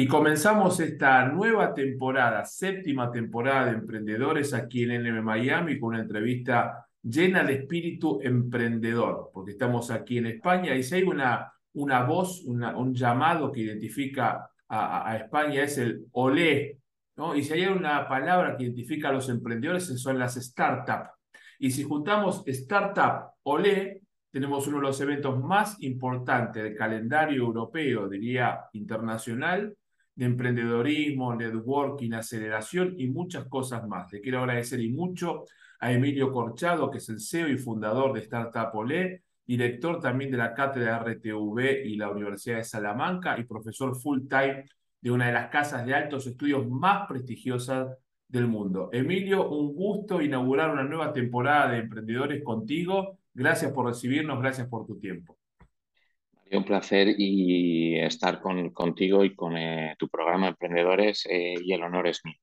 Y comenzamos esta nueva temporada, séptima temporada de Emprendedores aquí en NM Miami con una entrevista llena de espíritu emprendedor, porque estamos aquí en España y si hay una, una voz, un llamado que identifica a, España es el olé, ¿no? Y si hay una palabra que identifica a los emprendedores son las startups. Y si juntamos startup, olé, tenemos uno de los eventos más importantes del calendario europeo, diría internacional, de emprendedorismo, networking, aceleración y muchas cosas más. Le quiero agradecer y mucho a Emilio Corchado, que es el CEO y fundador de Startup Olé, director también de la cátedra RTV y la Universidad de Salamanca y profesor full time de una de las casas de altos estudios más prestigiosas del mundo. Emilio, un gusto inaugurar una nueva temporada de Emprendedores contigo. Gracias por recibirnos, gracias por tu tiempo. Un placer y estar con, contigo y con eh, tu programa Emprendedores eh, y el honor es mío.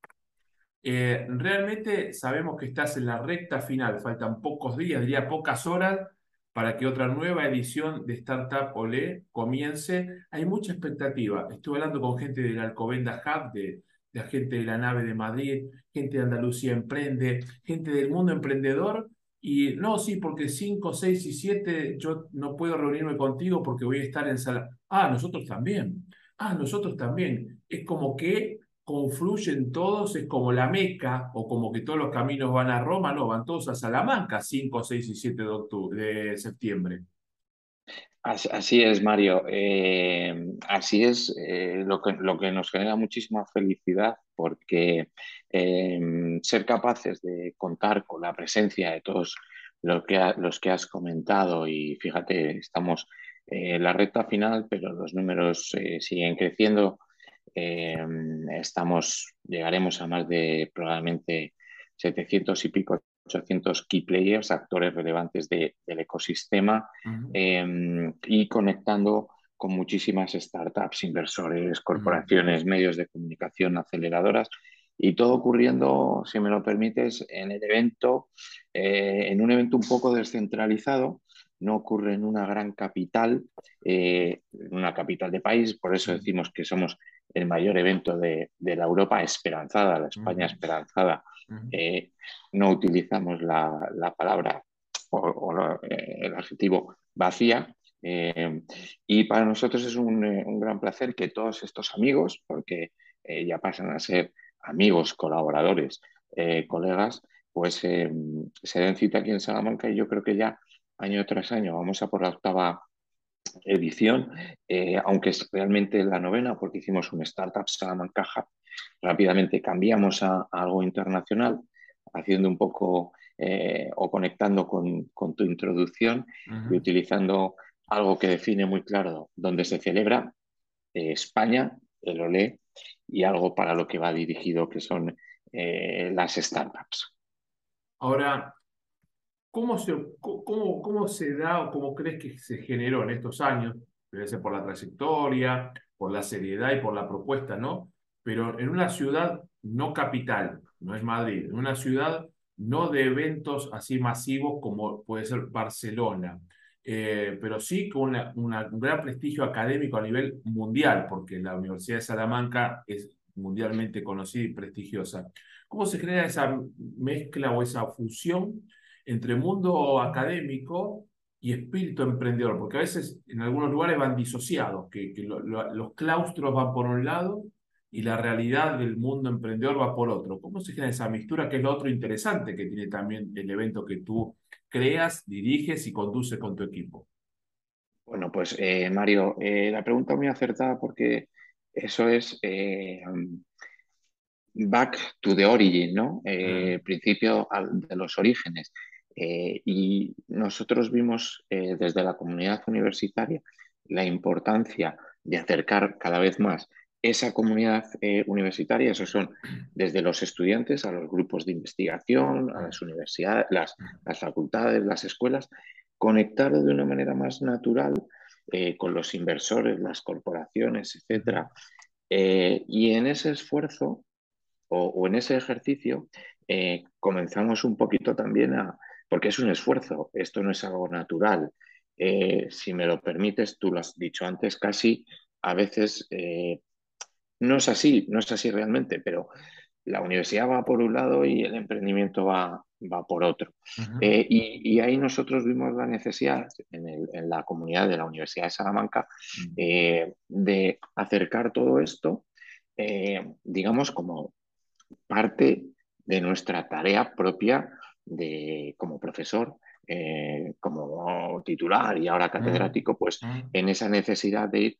Eh, realmente sabemos que estás en la recta final, faltan pocos días, diría pocas horas, para que otra nueva edición de Startup Olé comience. Hay mucha expectativa. Estuve hablando con gente del Alcobenda Hub, de, de gente de la nave de Madrid, gente de Andalucía Emprende, gente del mundo emprendedor y no, sí, porque 5, 6 y 7 yo no puedo reunirme contigo porque voy a estar en sala. Ah, nosotros también. Ah, nosotros también. Es como que confluyen todos, es como la Meca, o como que todos los caminos van a Roma, no, van todos a Salamanca, 5, 6 y 7 de, septiembre. Así es, Mario. Eh, así es eh, lo, que, lo que nos genera muchísima felicidad porque eh, ser capaces de contar con la presencia de todos los que, los que has comentado y fíjate, estamos en la recta final, pero los números siguen creciendo. estamos, llegaremos a más de probablemente 700 y pico 800 key players, actores relevantes del ecosistema em, y conectando con muchísimas startups, inversores, corporaciones, medios de comunicación, aceleradoras y todo ocurriendo, si me lo permites, en el evento, eh, en un evento un poco descentralizado, no ocurre en una gran capital, eh, en una capital de país, por eso decimos que somos el mayor evento de, la Europa esperanzada, la España esperanzada. Eh, no utilizamos la, palabra o, eh, el adjetivo vacía. y para nosotros es un, gran placer que todos estos amigos, porque ya pasan a ser amigos, colaboradores, colegas, pues se den cita aquí en Salamanca y yo creo que ya año tras año. Vamos a por la octava edición, eh, aunque es realmente la novena, porque hicimos un Startup Salamanca Rápidamente cambiamos a, algo internacional, haciendo un poco eh, o conectando con, tu introducción y utilizando algo que define muy claro dónde se celebra eh, España, el OLE, y algo para lo que va dirigido, que son las startups. Ahora, ¿Cómo se, cómo, cómo se da o cómo crees que se generó en estos años? Debe ser por la trayectoria, por la seriedad y por la propuesta, ¿no? Pero en una ciudad no capital, no es Madrid, en una ciudad no de eventos así masivos como puede ser Barcelona, eh, pero sí con una, un gran prestigio académico a nivel mundial, porque la Universidad de Salamanca es mundialmente conocida y prestigiosa. ¿Cómo se genera esa mezcla o esa fusión entre mundo académico y espíritu emprendedor, porque a veces en algunos lugares van disociados, que, los claustros van por un lado y la realidad del mundo emprendedor va por otro. ¿Cómo se genera esa mistura, que es lo otro interesante que tiene también el evento que tú creas, diriges y conduces con tu equipo? Bueno, pues eh, Mario, eh, la pregunta muy acertada porque eso es eh, back to the origin, ¿no? principio de los orígenes. Y nosotros vimos desde la comunidad universitaria la importancia de acercar cada vez más esa comunidad eh, universitaria, esos son desde los estudiantes a los grupos de investigación, a las universidades, las, facultades, las escuelas, conectar de una manera más natural con los inversores, las corporaciones, etc. y en ese esfuerzo o en ese ejercicio comenzamos un poquito también a, porque es un esfuerzo, esto no es algo natural. Eh, si me lo permites, tú lo has dicho antes, casi a veces eh, no es así, no es así realmente, pero la universidad va por un lado y el emprendimiento va, va por otro. Eh, y, ahí nosotros vimos la necesidad en, la comunidad de la Universidad de Salamanca eh, de acercar todo esto, eh, digamos, como parte de nuestra tarea propia de, como profesor, como titular y ahora catedrático, pues en esa necesidad de ir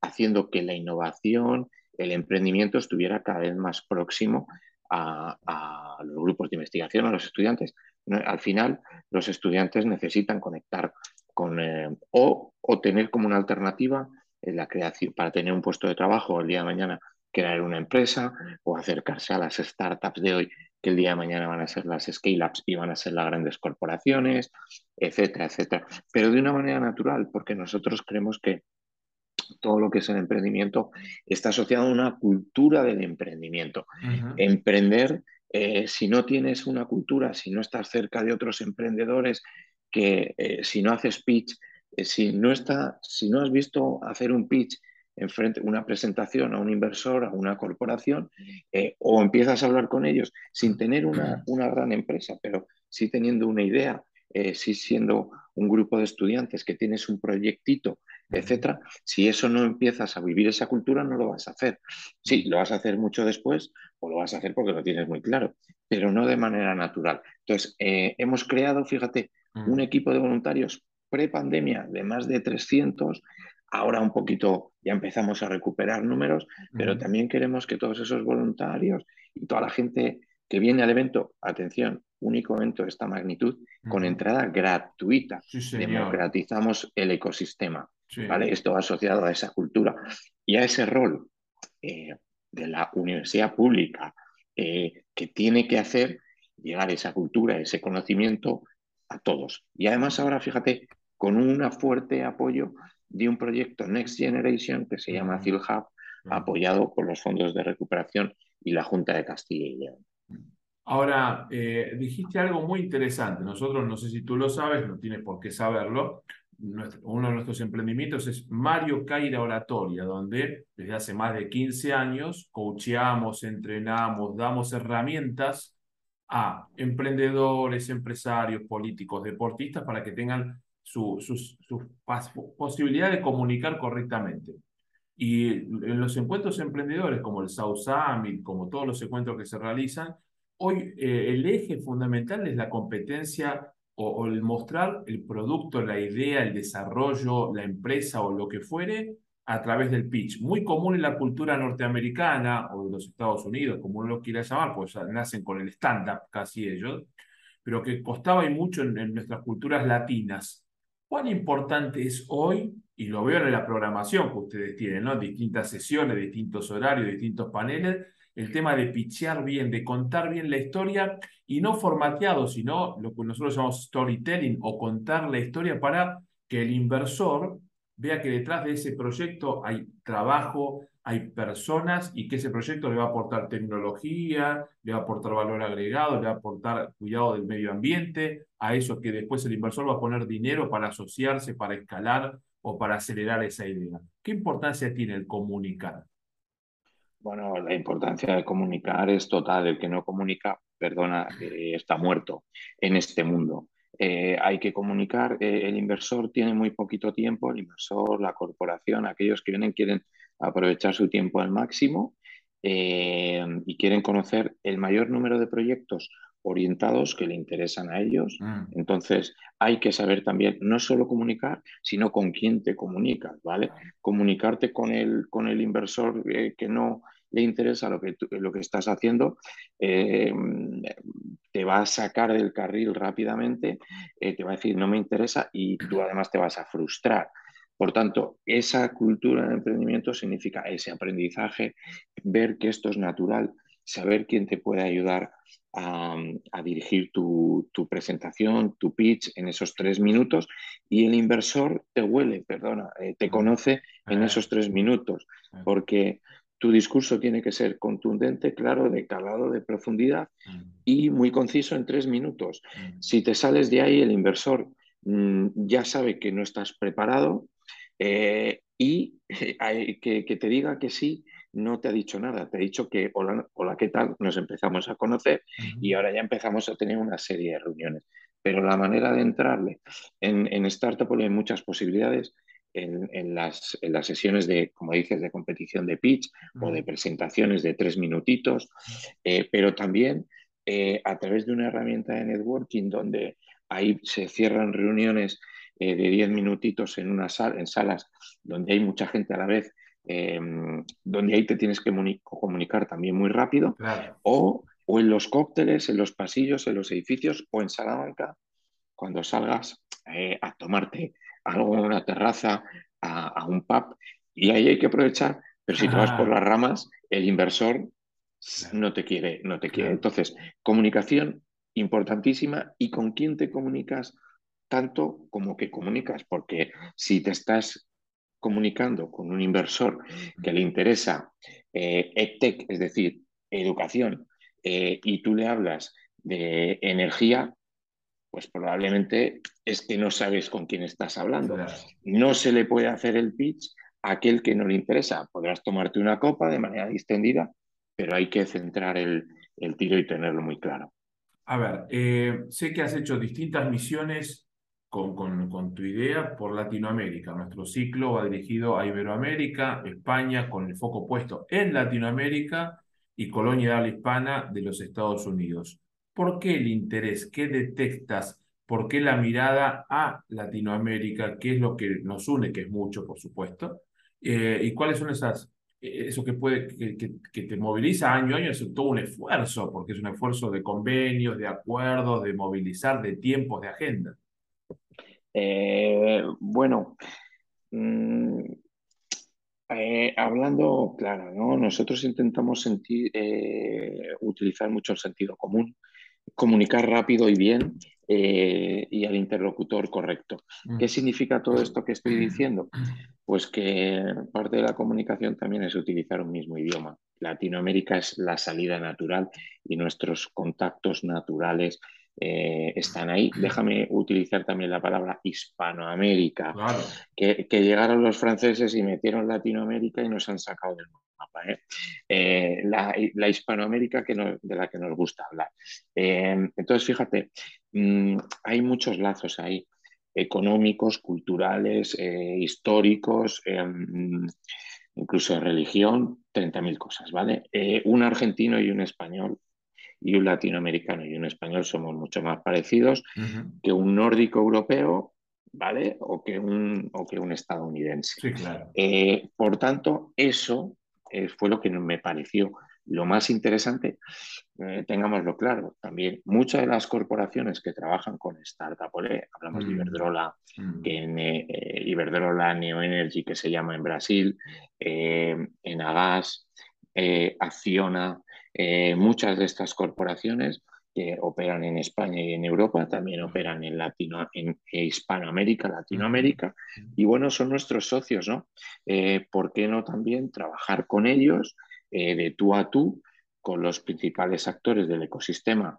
haciendo que la innovación, el emprendimiento estuviera cada vez más próximo a, los grupos de investigación, a los estudiantes. Al final, los estudiantes necesitan conectar con eh, o, tener como una alternativa en la creación para tener un puesto de trabajo el día de mañana, crear una empresa o acercarse a las startups de hoy que el día de mañana van a ser las scale-ups y van a ser las grandes corporaciones, etcétera, etcétera. Pero de una manera natural, porque nosotros creemos que todo lo que es el emprendimiento está asociado a una cultura del emprendimiento. Emprender, eh, si no tienes una cultura, si no estás cerca de otros emprendedores, que eh, si no haces pitch, eh, si, no está, si no has visto hacer un pitch en frente, una presentación a un inversor, a una corporación, o empiezas a hablar con ellos sin tener una, una gran empresa, pero sí teniendo una idea, sí siendo un grupo de estudiantes que tienes un proyectito etcétera. Si eso no empiezas a vivir esa cultura, no lo vas a hacer. Sí, lo vas a hacer mucho después o lo vas a hacer porque lo tienes muy claro, pero no de manera natural. Entonces, eh, hemos creado, fíjate, un equipo de voluntarios pre-pandemia de más de 300. Ahora un poquito ya empezamos a recuperar números, pero también queremos que todos esos voluntarios y toda la gente que viene al evento, atención, único evento de esta magnitud, con entrada gratuita. Democratizamos el ecosistema. ¿Vale? Esto asociado a esa cultura y a ese rol eh, de la universidad pública eh, que tiene que hacer llegar esa cultura, ese conocimiento a todos. Y además ahora, fíjate, con un fuerte apoyo de un proyecto Next Generation que se llama CILHub, apoyado por los fondos de recuperación y la Junta de Castilla y León. Ahora, eh, dijiste algo muy interesante. Nosotros, no sé si tú lo sabes, no tienes por qué saberlo, uno de nuestros emprendimientos es Mario Caira Oratoria, donde desde hace más de 15 años coacheamos, entrenamos, damos herramientas a emprendedores, empresarios, políticos, deportistas para que tengan su, sus, posibilidad de comunicar correctamente. Y en los encuentros emprendedores, como el South Summit, como todos los encuentros que se realizan, hoy eh, el eje fundamental es la competencia o, el mostrar el producto, la idea, el desarrollo, la empresa o lo que fuere a través del pitch. Muy común en la cultura norteamericana o de los Estados Unidos, como uno lo quiera llamar, pues nacen con el stand-up casi ellos, pero que costaba y mucho en, en nuestras culturas latinas. ¿Cuán importante es hoy, y lo veo en la programación que ustedes tienen, ¿no? distintas sesiones, distintos horarios, distintos paneles, el tema de pichear bien, de contar bien la historia y no formateado, sino lo que nosotros llamamos storytelling o contar la historia para que el inversor vea que detrás de ese proyecto hay trabajo, hay personas y que ese proyecto le va a aportar tecnología, le va a aportar valor agregado, le va a aportar cuidado del medio ambiente, a eso que después el inversor va a poner dinero para asociarse, para escalar o para acelerar esa idea. ¿Qué importancia tiene el comunicar? Bueno, la importancia de comunicar es total. El que no comunica, perdona, eh, está muerto en este mundo. Eh, hay que comunicar. Eh, el inversor tiene muy poquito tiempo, el inversor, la corporación, aquellos que vienen quieren aprovechar su tiempo al máximo y quieren conocer el mayor número de proyectos orientados que le interesan a ellos. Mm. Entonces, hay que saber también no solo comunicar, sino con quién te comunicas, ¿vale? Comunicarte con el, con el inversor que no le interesa lo que, lo que estás haciendo, eh, te va a sacar del carril rápidamente, eh, te va a decir no me interesa y tú además te vas a frustrar. Por tanto, esa cultura de emprendimiento significa ese aprendizaje, ver que esto es natural, saber quién te puede ayudar a, dirigir tu, presentación, tu pitch en esos tres minutos y el inversor te huele, perdona, eh, te conoce en esos tres minutos, porque tu discurso tiene que ser contundente, claro, de calado, de profundidad mm. y muy conciso en tres minutos. Mm. Si te sales de ahí, el inversor mm, ya sabe que no estás preparado eh, y que, te diga que sí no te ha dicho nada, te ha dicho que hola, hola ¿qué tal? Nos empezamos a conocer y ahora ya empezamos a tener una serie de reuniones. Pero la manera de entrarle en, en Startup hay muchas posibilidades. En, las, en, las, sesiones de, como dices, de competición de pitch o de presentaciones de tres minutitos, eh, pero también eh, a través de una herramienta de networking donde ahí se cierran reuniones eh, de 10 minutitos en, una sala, en salas donde hay mucha gente a la vez, donde ahí te tienes que comunicar también muy rápido, o, o, en los cócteles, en los pasillos, en los edificios o en Salamanca, cuando salgas eh, a tomarte algo en una terraza, a, un pub, y ahí hay que aprovechar, pero si te vas por las ramas, el inversor no te quiere, no te quiere. Entonces, comunicación importantísima y con quién te comunicas tanto como que comunicas, porque si te estás comunicando con un inversor que le interesa eh, EdTech, es decir, educación, eh, y tú le hablas de energía, pues probablemente es que no sabes con quién estás hablando. No se le puede hacer el pitch a aquel que no le interesa. Podrás tomarte una copa de manera distendida, pero hay que centrar el, tiro y tenerlo muy claro. A ver, eh, sé que has hecho distintas misiones con, tu idea por Latinoamérica. Nuestro ciclo va dirigido a Iberoamérica, España, con el foco puesto en Latinoamérica y colonia hispana de los Estados Unidos. ¿Por qué el interés? ¿Qué detectas? ¿Por qué la mirada a Latinoamérica? ¿Qué es lo que nos une? Que es mucho, por supuesto. Eh, ¿Y cuáles son esas, eh, eso que, puede, que, te moviliza año a año? Es todo un esfuerzo, porque es un esfuerzo de convenios, de acuerdos, de movilizar, de tiempos, de agenda. Eh, bueno, mm, hablando claro, ¿no? nosotros intentamos sentir, utilizar mucho el sentido común, comunicar rápido y bien y al interlocutor correcto. Mm. ¿Qué significa todo esto que estoy diciendo? Pues que parte de la comunicación también es utilizar un mismo idioma. Latinoamérica es la salida natural y nuestros contactos naturales eh, están ahí. Déjame utilizar también la palabra Hispanoamérica, que, llegaron los franceses y metieron Latinoamérica y nos han sacado del mapa. ¿eh? Eh, la, Hispanoamérica que de la que nos gusta hablar. entonces, fíjate, mm, hay muchos lazos ahí económicos, culturales, históricos, incluso de religión, 30.000 cosas, ¿vale? un argentino y un español y un latinoamericano y un español somos mucho más parecidos que un nórdico europeo, ¿vale? O que un, o que un estadounidense. Sí, claro. Eh, por tanto, eso eh, fue lo que me pareció lo más interesante, eh, tengámoslo claro, también muchas de las corporaciones que trabajan con Startup hablamos de mm. Iberdrola, mm. en, Iberdrola Neo Energy, que se llama en Brasil, en Agas, Acciona, eh, muchas de estas corporaciones que operan en España y en Europa también operan en, Latino, en Hispanoamérica, Latinoamérica, y bueno, son nuestros socios, ¿no? Eh, ¿Por qué no también trabajar con ellos eh, de tú a tú? con los principales actores del ecosistema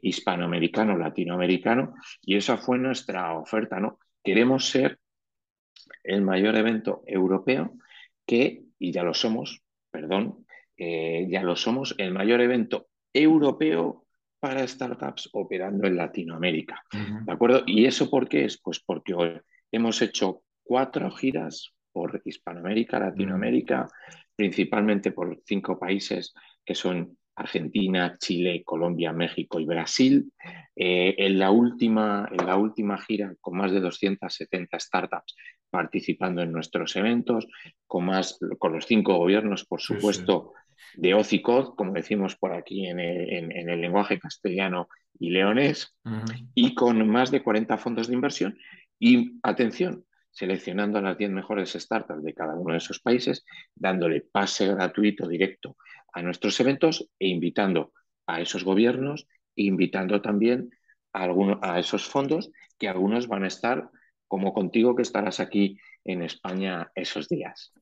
hispanoamericano, latinoamericano, y esa fue nuestra oferta, ¿no? Queremos ser el mayor evento europeo que, y ya lo somos, perdón, eh, ya lo somos, el mayor evento europeo para startups operando en Latinoamérica. ¿De acuerdo? ¿Y eso por qué es? Pues porque hemos hecho cuatro giras por Hispanoamérica, Latinoamérica, principalmente por cinco países que son Argentina, Chile, Colombia, México y Brasil. Eh, en, la última, en la última gira, con más de 270 startups participando en nuestros eventos, con, más, con los cinco gobiernos, por supuesto, de OCICOD, como decimos por aquí en el, lenguaje castellano y leonés, y con más de 40 fondos de inversión. Y atención, seleccionando a las 10 mejores startups de cada uno de esos países, dándole pase gratuito directo a nuestros eventos e invitando a esos gobiernos e invitando también a, a esos fondos que algunos van a estar como contigo que estarás aquí en España esos días.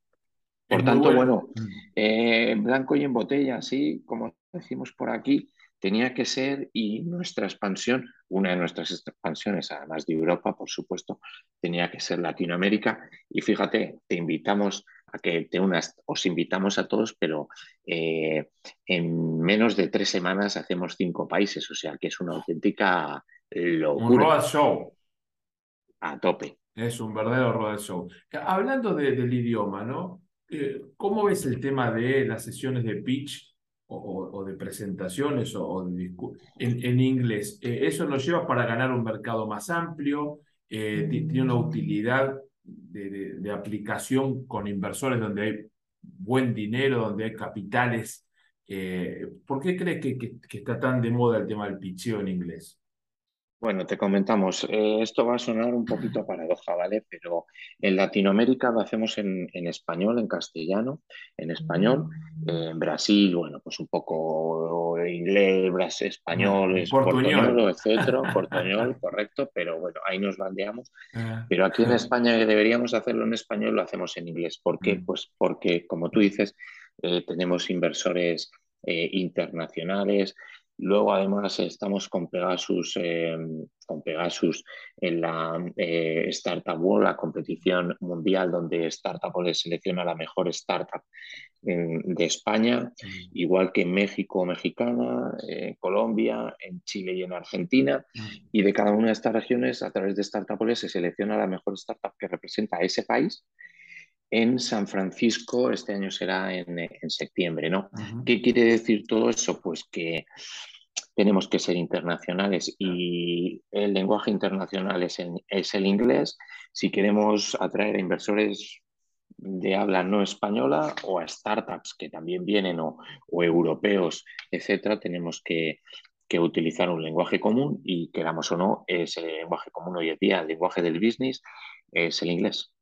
Por tanto, bueno, mm. eh, blanco y en botella, así como decimos por aquí, tenía que ser y nuestra expansión, una de nuestras expansiones, además de Europa, por supuesto, tenía que ser Latinoamérica. Y fíjate, te invitamos a que te unas. Os invitamos a todos, pero eh, en menos de tres semanas hacemos cinco países, o sea que es una auténtica locura. Un show. A tope. Es un verdadero road show. Hablando del idioma, ¿no? Eh, ¿Cómo ves el tema de las sesiones de pitch o, de presentaciones o, en, inglés? Eh, ¿Eso nos lleva para ganar un mercado más amplio? Eh, ¿Tiene una utilidad de, aplicación con inversores donde hay buen dinero, donde hay capitales? ¿Por qué crees que, que, está tan de moda el tema del pitcheo en inglés? Bueno, te comentamos, eh, esto va a sonar un poquito paradoja, ¿vale? Pero en Latinoamérica lo hacemos en, español, en castellano, en español, en Brasil, bueno, pues un poco inglés, español, portuñol, etcétera, portuñol, correcto, pero bueno, ahí nos bandeamos. Ah. Pero aquí en España que deberíamos hacerlo en español, lo hacemos en inglés. ¿Por qué? Mm. Pues porque, como tú dices, eh, tenemos inversores eh, internacionales, Luego, además, estamos con Pegasus, eh, con Pegasus en la eh, Startup World, la competición mundial donde Startup World selecciona la mejor startup de España, igual que en México, Mexicana, en Colombia, en Chile y en Argentina. Y de cada una de estas regiones, a través de Startup World, se selecciona la mejor startup que representa a ese país en San Francisco, este año será en, septiembre, ¿no? ¿Qué quiere decir todo eso? Pues que tenemos que ser internacionales y el lenguaje internacional es, el inglés. Si queremos atraer a inversores de habla no española o a startups que también vienen o, europeos, etcétera, tenemos que, que, utilizar un lenguaje común y queramos o no, ese lenguaje común hoy en día, el lenguaje del business, es el inglés.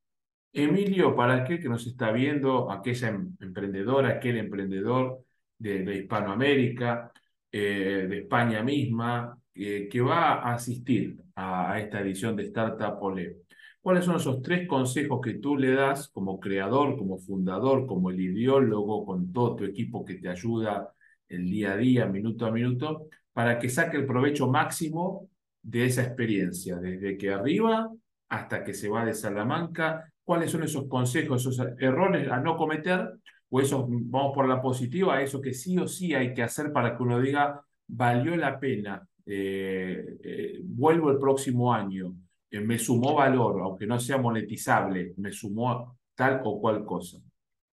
Emilio, para aquel que nos está viendo, aquella em-, emprendedora, aquel emprendedor de, Hispanoamérica, eh, de España misma, eh, que va a asistir a, esta edición de Startup Ole, ¿cuáles son esos tres consejos que tú le das como creador, como fundador, como el ideólogo, con todo tu equipo que te ayuda el día a día, minuto a minuto, para que saque el provecho máximo de esa experiencia, desde que arriba hasta que se va de Salamanca cuáles son esos consejos, esos errores a no cometer, o esos, vamos por la positiva, eso que sí o sí hay que hacer para que uno diga, valió la pena, eh, eh, vuelvo el próximo año, eh, me sumó valor, aunque no sea monetizable, me sumó tal o cual cosa.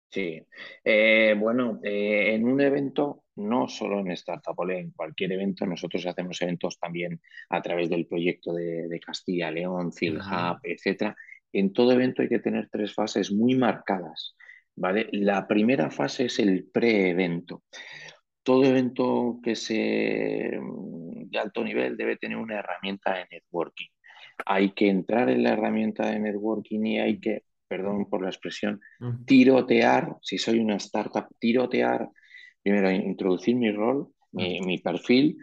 Sí, bueno, en un evento, no solo en Startup en cualquier evento, nosotros hacemos eventos también a través del proyecto de, Castilla, León, CILHub, etcétera, en todo evento hay que tener tres fases muy marcadas. ¿vale? La primera fase es el pre-evento. Todo evento que sea mm, de alto nivel debe tener una herramienta de networking. Hay que entrar en la herramienta de networking y hay que, perdón por la expresión, tirotear, si soy una startup, tirotear, primero introducir mi rol, mi, mi perfil,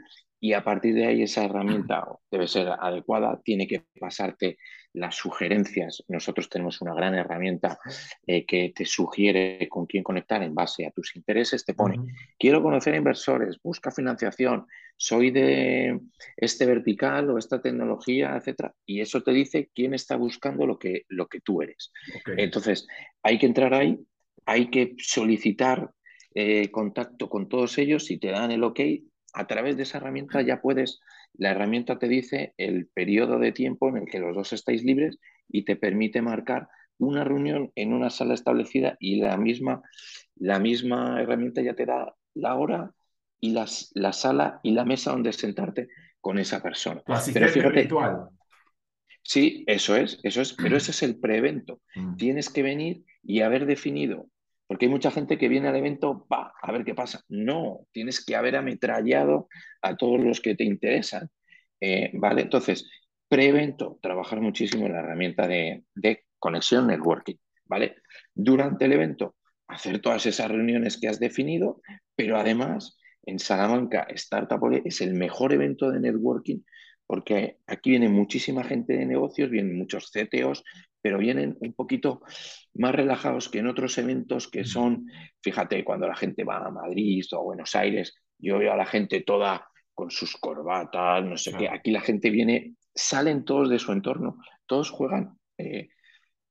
y a partir de ahí esa herramienta debe ser adecuada, tiene que pasarte las sugerencias. Nosotros tenemos una gran herramienta eh, que te sugiere con quién conectar en base a tus intereses. Te pone, quiero conocer inversores, busca financiación, soy de este vertical o esta tecnología, etcétera. Y eso te dice quién está buscando lo que, lo que tú eres. Entonces, hay que entrar ahí, hay que solicitar eh, contacto con todos ellos. Si te dan el ok, a través de esa herramienta ya puedes la herramienta te dice el periodo de tiempo en el que los dos estáis libres y te permite marcar una reunión en una sala establecida y la misma, la misma herramienta ya te da la hora y las, la sala y la mesa donde sentarte con esa persona. Pero fíjate, virtual. Sí, eso es, eso es, pero ese es el preevento. Mm. Tienes que venir y haber definido porque hay mucha gente que viene al evento, va, a ver qué pasa. No, tienes que haber ametrallado a todos los que te interesan. Eh, ¿Vale? Entonces, pre-evento, trabajar muchísimo en la herramienta de, conexión networking. ¿Vale? Durante el evento, hacer todas esas reuniones que has definido, pero además en Salamanca Startup es el mejor evento de networking porque aquí viene muchísima gente de negocios, vienen muchos CTOs, pero vienen un poquito más relajados que en otros eventos que son, fíjate, cuando la gente va a Madrid o a Buenos Aires, yo veo a la gente toda con sus corbatas, no sé qué, aquí la gente viene, salen todos de su entorno, todos juegan eh,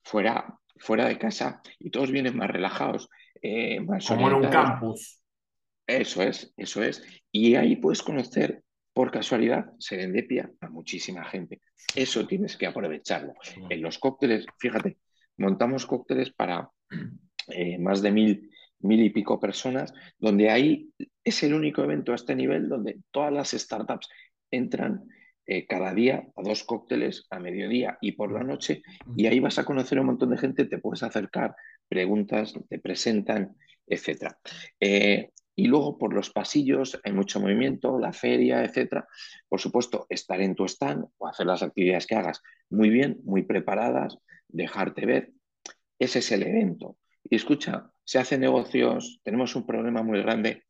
fuera, fuera de casa y todos vienen más relajados. Eh, más Como en un campus. Eso es, eso es. Y ahí puedes conocer por casualidad Serendipia a muchísima gente. Eso tienes que aprovecharlo. En los cócteles, fíjate, montamos cócteles para eh, más de mil, mil y pico personas, donde ahí es el único evento a este nivel donde todas las startups entran eh, cada día a dos cócteles a mediodía y por la noche y ahí vas a conocer a un montón de gente, te puedes acercar, preguntas, te presentan, etc. Eh, y luego por los pasillos hay mucho movimiento, la feria, etc. Por supuesto, estar en tu stand o hacer las actividades que hagas muy bien, muy preparadas, dejarte ver. Ese es el evento. Y escucha, se hacen negocios, tenemos un problema muy grande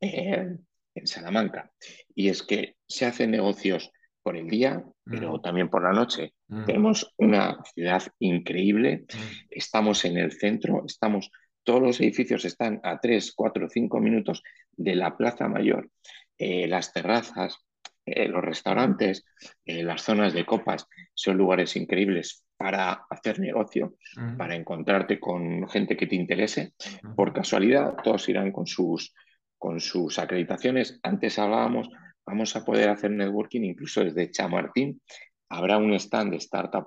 en Salamanca, y es que se hacen negocios por el día, pero mm. también por la noche. Mm. Tenemos una ciudad increíble, mm. estamos en el centro, estamos, todos los edificios están a 3, 4, 5 minutos de la Plaza Mayor, eh, las terrazas, eh, los restaurantes, eh, las zonas de copas, son lugares increíbles para hacer negocio, para encontrarte con gente que te interese. Por casualidad, todos irán con sus, con sus acreditaciones. Antes hablábamos, vamos a poder hacer networking incluso desde Chamartín. Habrá un stand de Startup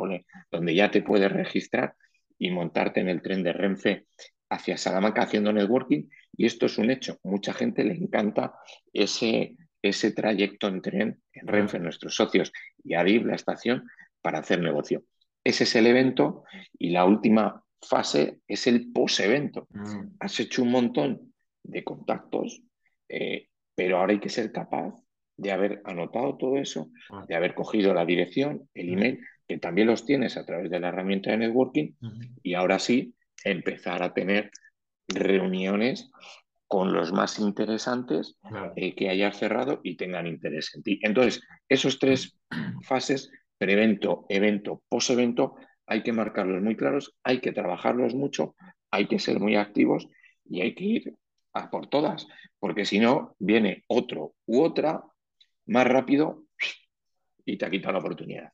donde ya te puedes registrar y montarte en el tren de Renfe hacia Salamanca haciendo networking. Y esto es un hecho. Mucha gente le encanta ese ese trayecto en tren, en Renfe, nuestros socios, y Adib, la estación, para hacer negocio. Ese es el evento y la última fase es el post-evento. Mm. Has hecho un montón de contactos, eh, pero ahora hay que ser capaz de haber anotado todo eso, ah. de haber cogido la dirección, el email, que también los tienes a través de la herramienta de networking, y ahora sí empezar a tener reuniones con los más interesantes eh, que hayas cerrado y tengan interés en ti. Entonces, esos tres fases, prevento, evento, post-evento, hay que marcarlos muy claros, hay que trabajarlos mucho, hay que ser muy activos y hay que ir a por todas, porque si no, viene otro u otra más rápido y te ha quitado la oportunidad.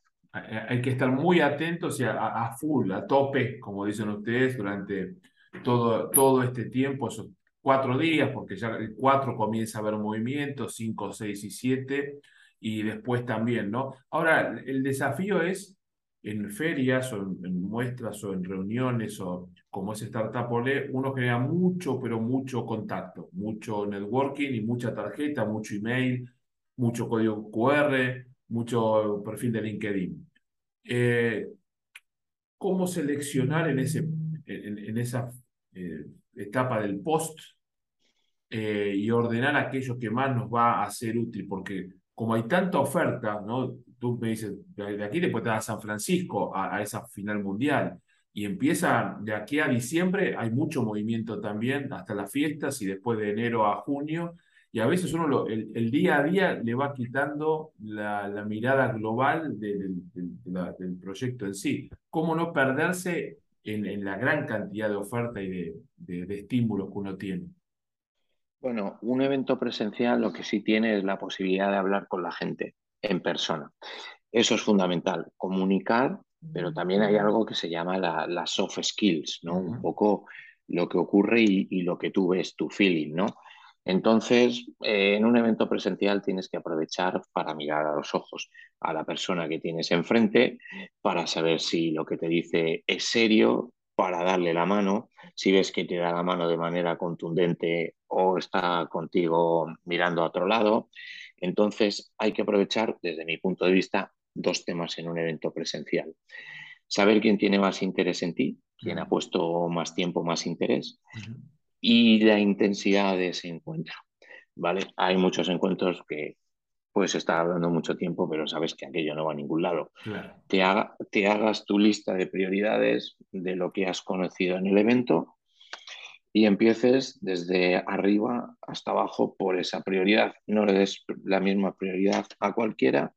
Hay que estar muy atentos y a, full, a tope, como dicen ustedes, durante todo, todo este tiempo, cuatro días, porque ya el cuatro comienza a haber movimiento, cinco, seis y siete, y después también, ¿no? Ahora, el desafío es en ferias o en, muestras o en reuniones o como es Startup Olé, uno genera mucho, pero mucho contacto, mucho networking y mucha tarjeta, mucho email, mucho código QR, mucho perfil de LinkedIn. Eh, ¿Cómo seleccionar en, ese, en, esa eh, etapa del post eh, y ordenar aquello que más nos va a ser útil, porque como hay tanta oferta, ¿no? Tú me dices, de aquí después te vas a San Francisco, a, esa final mundial, y empieza de aquí a diciembre, hay mucho movimiento también, hasta las fiestas y después de enero a junio, y a veces uno lo, el, día a día le va quitando la, mirada global del proyecto en sí. ¿Cómo no perderse en, la gran cantidad de oferta y de, de estímulos que uno tiene? Bueno, un evento presencial lo que sí tiene es la posibilidad de hablar con la gente en persona. Eso es fundamental, comunicar, pero también hay algo que se llama las soft skills, ¿no? Un poco lo que ocurre y, lo que tú ves, tu feeling, ¿no? Entonces, eh, en un evento presencial tienes que aprovechar para mirar a los ojos a la persona que tienes enfrente, para saber si lo que te dice es serio, para darle la mano, si ves que te da la mano de manera contundente o está contigo mirando a otro lado. Entonces hay que aprovechar, desde mi punto de vista, dos temas en un evento presencial. Saber quién tiene más interés en ti, quién ha puesto más tiempo, más interés, y la intensidad de ese encuentro. ¿vale? Hay muchos encuentros que puedes estar hablando mucho tiempo, pero sabes que aquello no va a ningún lado. Te, te hagas tu lista de prioridades de lo que has conocido en el evento y empieces desde arriba hasta abajo por esa prioridad. No le des la misma prioridad a cualquiera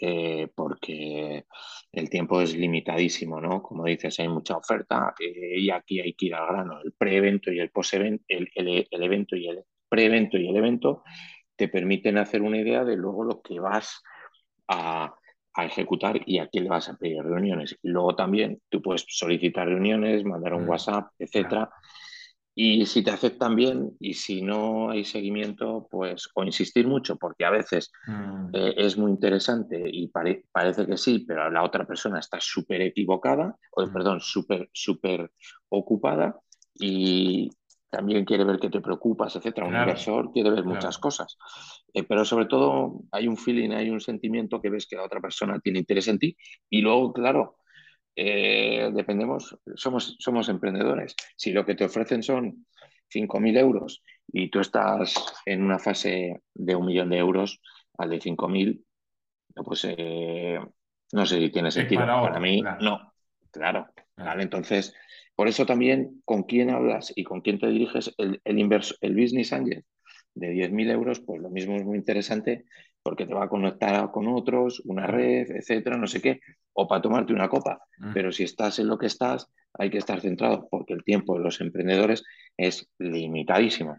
eh, porque el tiempo es limitadísimo, ¿no? Como dices, hay mucha oferta eh, y aquí hay que ir al grano. El pre-evento y el post-evento, el, el, evento y el pre-evento y el evento te permiten hacer una idea de luego lo que vas a, a ejecutar y a quién le vas a pedir reuniones. Y luego también tú puedes solicitar reuniones, mandar un mm, WhatsApp, etcétera. Y si te aceptan bien y si no hay seguimiento, pues o insistir mucho, porque a veces mm. eh, es muy interesante y parece que sí, pero la otra persona está súper equivocada, o mm. perdón, súper, súper ocupada y también quiere ver que te preocupas, etcétera. Un inversor quiere ver muchas cosas. Eh, pero sobre todo hay un feeling, hay un sentimiento que ves que la otra persona tiene interés en ti. Y luego, claro, eh, dependemos, somos, somos emprendedores. Si lo que te ofrecen son 5.000 euros y tú estás en una fase de un millón de euros al de 5.000, pues eh, no sé si tiene sentido. Para, mí, no. Claro. Vale, entonces, por eso también con quién hablas y con quién te diriges, el, el, el business angel de 10.000 euros, pues lo mismo es muy interesante porque te va a conectar con otros, una red, etcétera, no sé qué, o para tomarte una copa. Pero si estás en lo que estás, hay que estar centrado porque el tiempo de los emprendedores es limitadísimo.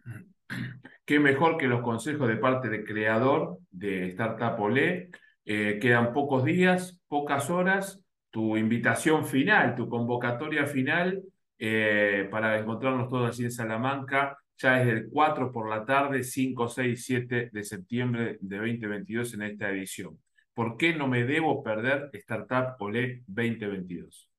Qué mejor que los consejos de parte del creador de Startup Olé. Eh, quedan pocos días, pocas horas. Tu invitación final, tu convocatoria final eh, para encontrarnos todos allí en Salamanca ya es el 4 por la tarde, 5, 6, 7 de septiembre de 2022 en esta edición. ¿Por qué no me debo perder Startup OLE 2022?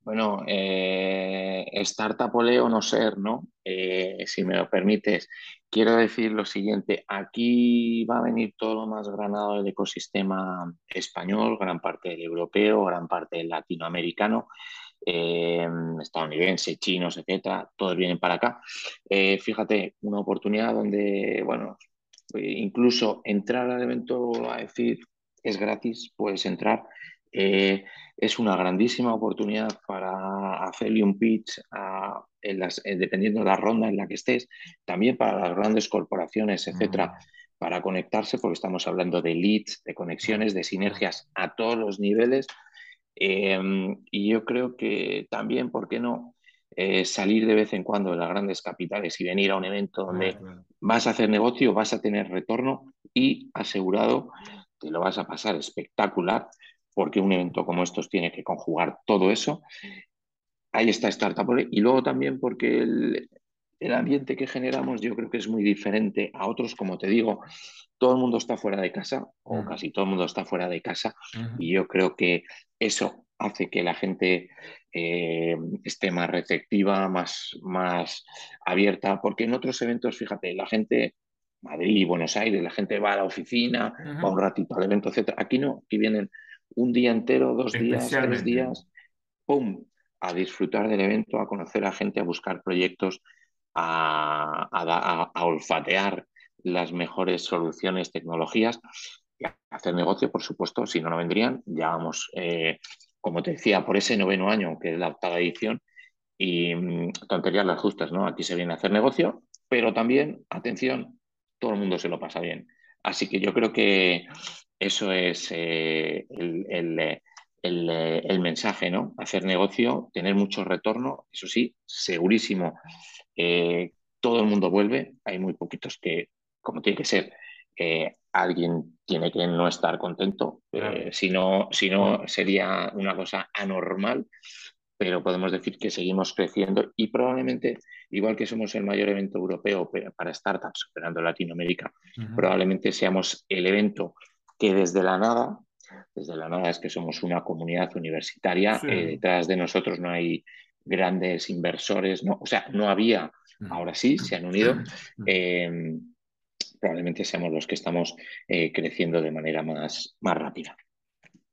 Bueno, eh, Startup OLE o no ser, ¿no? Eh, si me lo permites, quiero decir lo siguiente, aquí va a venir todo lo más granado del ecosistema español, gran parte del europeo, gran parte del latinoamericano eh, estadounidenses, chinos, etcétera, todos vienen para acá. Eh, fíjate, una oportunidad donde, bueno, incluso entrar al evento a decir es gratis, puedes entrar. Eh, es una grandísima oportunidad para hacerle un pitch dependiendo de la ronda en la que estés, también para las grandes corporaciones, etcétera, mm. para conectarse, porque estamos hablando de leads, de conexiones, de sinergias a todos los niveles Em, y yo creo que también, ¿por qué no? Eh, salir de vez en cuando de las grandes capitales y venir a un evento donde vas a hacer negocio, vas a tener retorno y asegurado que lo vas a pasar espectacular, porque un evento como estos tiene que conjugar todo eso. Ahí está Startup y luego también porque el, el ambiente que generamos yo creo que es muy diferente a otros, como te digo, todo el mundo está fuera de casa, o casi todo el mundo está fuera de casa, y yo creo que eso hace que la gente eh, esté más receptiva, más, más abierta, porque en otros eventos, fíjate, la gente, Madrid y Buenos Aires, la gente va a la oficina, va un ratito al evento, etc. Aquí no, aquí vienen un día entero, dos días, tres días, ¡pum! a disfrutar del evento, a conocer a gente, a buscar proyectos, a, olfatear las mejores soluciones, tecnologías y hacer negocio, por supuesto, si no, no vendrían. Ya vamos, eh, como te decía, por ese noveno año, que es la octava edición, y mm, tonterías las justas, ¿no? Aquí se viene a hacer negocio, pero también, atención, todo el mundo se lo pasa bien. Así que yo creo que eso es eh, el, el, el, mensaje, ¿no? Hacer negocio, tener mucho retorno, eso sí, segurísimo eh, todo el mundo vuelve, hay muy poquitos que, como tiene que ser, eh, alguien tiene que no estar contento, eh, si, no, si no sería una cosa anormal, pero podemos decir que seguimos creciendo y probablemente, igual que somos el mayor evento europeo para startups operando Latinoamérica, probablemente seamos el evento que desde la nada, desde la nada es que somos una comunidad universitaria, detrás de nosotros no hay grandes inversores, no, o sea, no había, ahora sí, se han unido. Em, probablemente seamos los que estamos eh, creciendo de manera más, más rápida.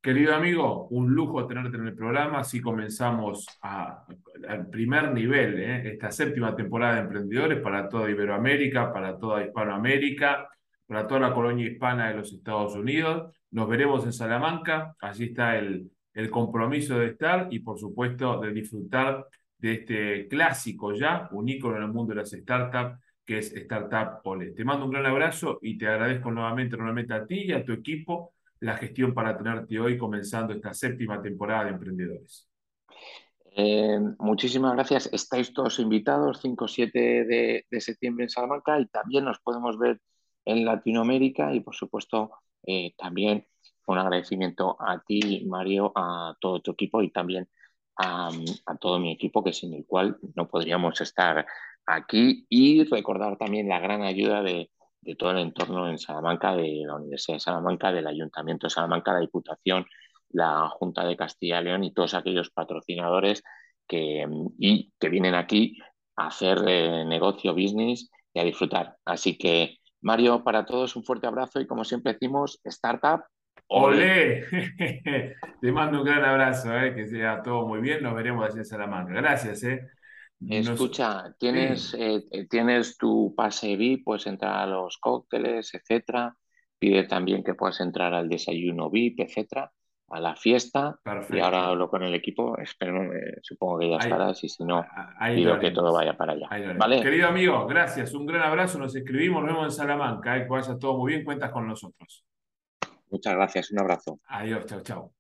Querido amigo, un lujo tenerte en el programa. Así comenzamos al primer nivel, ¿eh? esta séptima temporada de Emprendedores para toda Iberoamérica, para toda Hispanoamérica, para toda la colonia hispana de los Estados Unidos. Nos veremos en Salamanca. Allí está el, el compromiso de estar y por supuesto de disfrutar de este clásico ya, un ícono en el mundo de las startups, que es Startup Ole. Te mando un gran abrazo y te agradezco nuevamente, nuevamente a ti y a tu equipo la gestión para tenerte hoy comenzando esta séptima temporada de Emprendedores. Eh, muchísimas gracias. Estáis todos invitados, 5-7 de, de, septiembre en Salamanca y también nos podemos ver en Latinoamérica y por supuesto eh, también un agradecimiento a ti, Mario, a todo tu equipo y también a, todo mi equipo, que sin el cual no podríamos estar aquí. Y recordar también la gran ayuda de, todo el entorno en Salamanca, de la Universidad de Salamanca, del Ayuntamiento de Salamanca, la Diputación, la Junta de Castilla y León y todos aquellos patrocinadores que, y que vienen aquí a hacer eh, negocio, business y a disfrutar. Así que, Mario, para todos un fuerte abrazo y como siempre decimos, startup ¡Olé! Te mando un gran abrazo, eh, que sea todo muy bien. Nos veremos allí en Salamanca. Gracias. Eh. Escucha, ¿tienes, eh, tienes tu pase VIP, puedes entrar a los cócteles, etcétera. Pide también que puedas entrar al desayuno VIP, etcétera, a la fiesta. Y ahora hablo con el equipo, espero, eh, supongo que ya estarás y si no, pido que todo vaya para allá. ¿Vale? Querido amigo, gracias, un gran abrazo, nos escribimos, nos vemos en Salamanca, que vaya todo muy bien, cuentas con nosotros. Muchas gracias, un abrazo. Adiós, chao, chao.